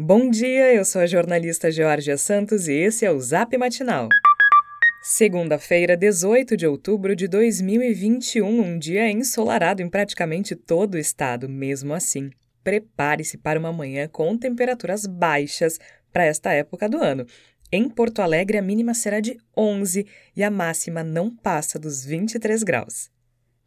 Bom dia, eu sou a jornalista Georgia Santos e esse é o Zap Matinal. Segunda-feira, 18 de outubro de 2021, um dia ensolarado em praticamente todo o estado. Mesmo assim, prepare-se para uma manhã com temperaturas baixas para esta época do ano. Em Porto Alegre, a mínima será de 11 e a máxima não passa dos 23 graus.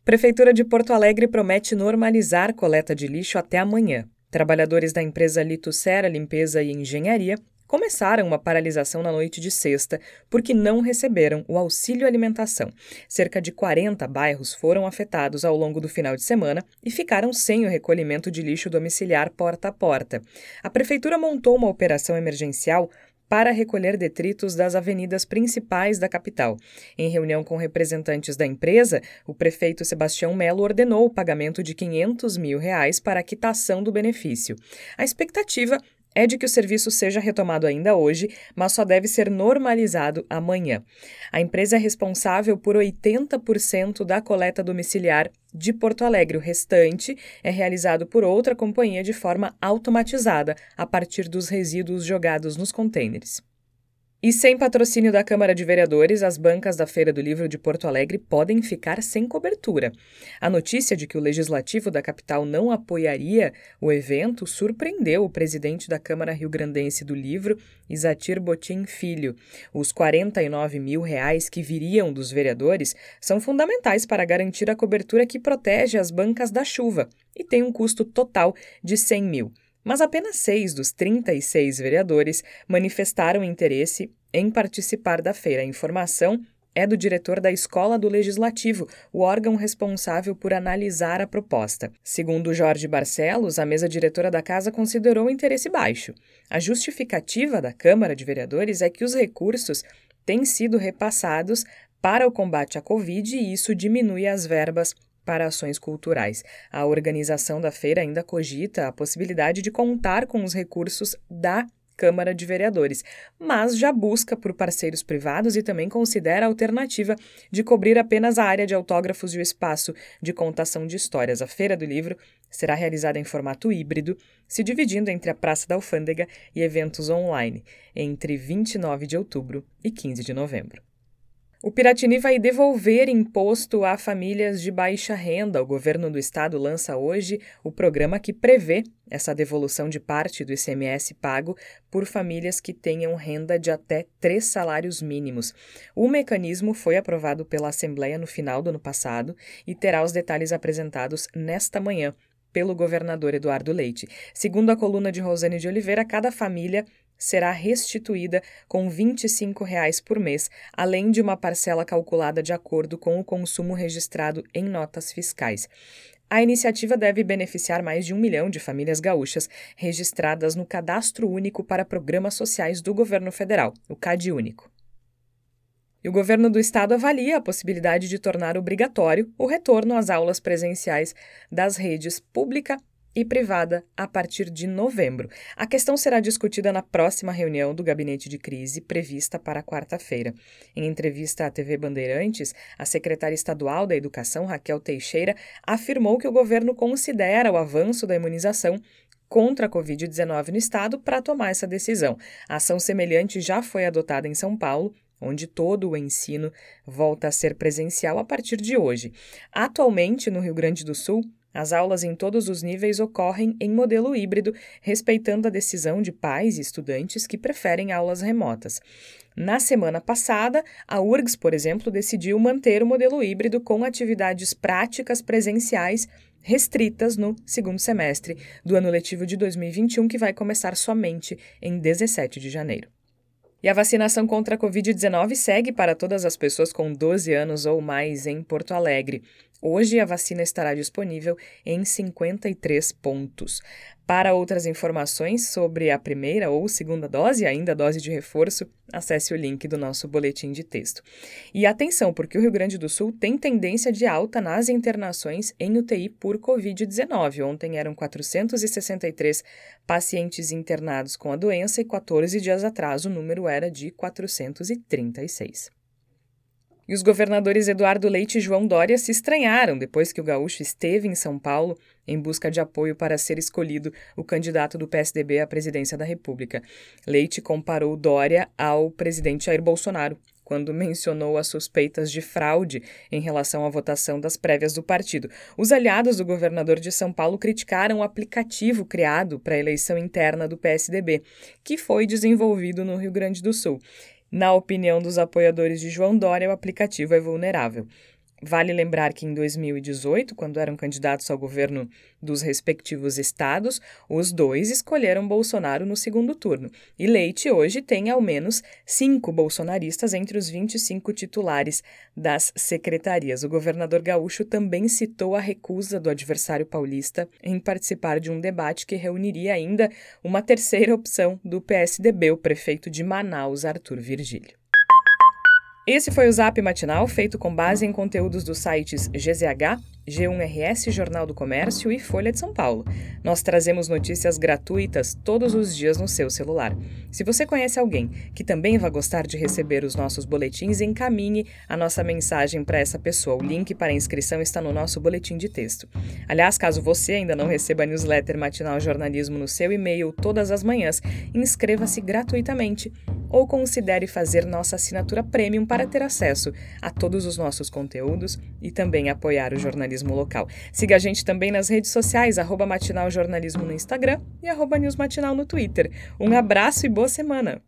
Prefeitura de Porto Alegre promete normalizar coleta de lixo até amanhã. Trabalhadores da empresa Litucera Limpeza e Engenharia começaram uma paralisação na noite de sexta porque não receberam o auxílio alimentação. Cerca de 40 bairros foram afetados ao longo do final de semana e ficaram sem o recolhimento de lixo domiciliar porta a porta. A prefeitura montou uma operação emergencial para recolher detritos das avenidas principais da capital. Em reunião com representantes da empresa, o prefeito Sebastião Melo ordenou o pagamento de 500 mil reais para a quitação do benefício. A expectativa é de que o serviço seja retomado ainda hoje, mas só deve ser normalizado amanhã. A empresa é responsável por 80% da coleta domiciliar de Porto Alegre. O restante é realizado por outra companhia de forma automatizada, a partir dos resíduos jogados nos contêineres. E sem patrocínio da Câmara de Vereadores, as bancas da Feira do Livro de Porto Alegre podem ficar sem cobertura. A notícia de que o Legislativo da capital não apoiaria o evento surpreendeu o presidente da Câmara Rio-Grandense do Livro, Isatir Botim Filho. Os 49 mil reais que viriam dos vereadores são fundamentais para garantir a cobertura que protege as bancas da chuva e tem um custo total de 100 mil mas apenas seis dos 36 vereadores manifestaram interesse em participar da feira. A informação é do diretor da Escola do Legislativo, o órgão responsável por analisar a proposta. Segundo Jorge Barcelos, a mesa diretora da casa considerou o interesse baixo. A justificativa da Câmara de Vereadores é que os recursos têm sido repassados para o combate à Covid e isso diminui as verbas para ações culturais. A organização da feira ainda cogita a possibilidade de contar com os recursos da Câmara de Vereadores, mas já busca por parceiros privados e também considera a alternativa de cobrir apenas a área de autógrafos e o espaço de contação de histórias. A Feira do Livro será realizada em formato híbrido, se dividindo entre a Praça da Alfândega e eventos online, entre 29 de outubro e 15 de novembro. O Piratini vai devolver imposto a famílias de baixa renda. O governo do estado lança hoje o programa que prevê essa devolução de parte do ICMS pago por famílias que tenham renda de até três salários mínimos. O mecanismo foi aprovado pela Assembleia no final do ano passado e terá os detalhes apresentados nesta manhã pelo governador Eduardo Leite. Segundo a coluna de Rosane de Oliveira, cada família será restituída com 25 reais por mês, além de uma parcela calculada de acordo com o consumo registrado em notas fiscais. A iniciativa deve beneficiar mais de um milhão de famílias gaúchas registradas no Cadastro Único para Programas Sociais do Governo Federal, o CAD Único. E o governo do estado avalia a possibilidade de tornar obrigatório o retorno às aulas presenciais das redes pública e privada a partir de novembro. A questão será discutida na próxima reunião do gabinete de crise prevista para quarta-feira. Em entrevista à TV Bandeirantes, a secretária estadual da Educação, Raquel Teixeira, afirmou que o governo considera o avanço da imunização contra a Covid-19 no estado para tomar essa decisão. A ação semelhante já foi adotada em São Paulo onde todo o ensino volta a ser presencial a partir de hoje. Atualmente, no Rio Grande do Sul, as aulas em todos os níveis ocorrem em modelo híbrido, respeitando a decisão de pais e estudantes que preferem aulas remotas. Na semana passada, a URGS, por exemplo, decidiu manter o modelo híbrido com atividades práticas presenciais restritas no segundo semestre do ano letivo de 2021, que vai começar somente em 17 de janeiro. E a vacinação contra a Covid-19 segue para todas as pessoas com 12 anos ou mais em Porto Alegre. Hoje a vacina estará disponível em 53 pontos. Para outras informações sobre a primeira ou segunda dose, ainda dose de reforço, acesse o link do nosso boletim de texto. E atenção, porque o Rio Grande do Sul tem tendência de alta nas internações em UTI por Covid-19. Ontem eram 463 pacientes internados com a doença e 14 dias atrás o número era de 436. E os governadores Eduardo Leite e João Dória se estranharam depois que o gaúcho esteve em São Paulo em busca de apoio para ser escolhido o candidato do PSDB à presidência da República. Leite comparou Dória ao presidente Jair Bolsonaro quando mencionou as suspeitas de fraude em relação à votação das prévias do partido. Os aliados do governador de São Paulo criticaram o aplicativo criado para a eleição interna do PSDB, que foi desenvolvido no Rio Grande do Sul. Na opinião dos apoiadores de João Dória, o aplicativo é vulnerável. Vale lembrar que em 2018, quando eram candidatos ao governo dos respectivos estados, os dois escolheram Bolsonaro no segundo turno. E Leite hoje tem ao menos cinco bolsonaristas entre os 25 titulares das secretarias. O governador gaúcho também citou a recusa do adversário paulista em participar de um debate que reuniria ainda uma terceira opção do PSDB, o prefeito de Manaus, Arthur Virgílio. Esse foi o Zap Matinal, feito com base em conteúdos dos sites GZH, G1RS, Jornal do Comércio e Folha de São Paulo. Nós trazemos notícias gratuitas todos os dias no seu celular. Se você conhece alguém que também vai gostar de receber os nossos boletins, encaminhe a nossa mensagem para essa pessoa. O link para a inscrição está no nosso boletim de texto. Aliás, caso você ainda não receba a newsletter Matinal Jornalismo no seu e-mail todas as manhãs, inscreva-se gratuitamente ou considere fazer nossa assinatura premium para ter acesso a todos os nossos conteúdos e também apoiar o jornalismo jornalismo local. Siga a gente também nas redes sociais, arroba Matinal Jornalismo no Instagram e arroba News Matinal no Twitter. Um abraço e boa semana!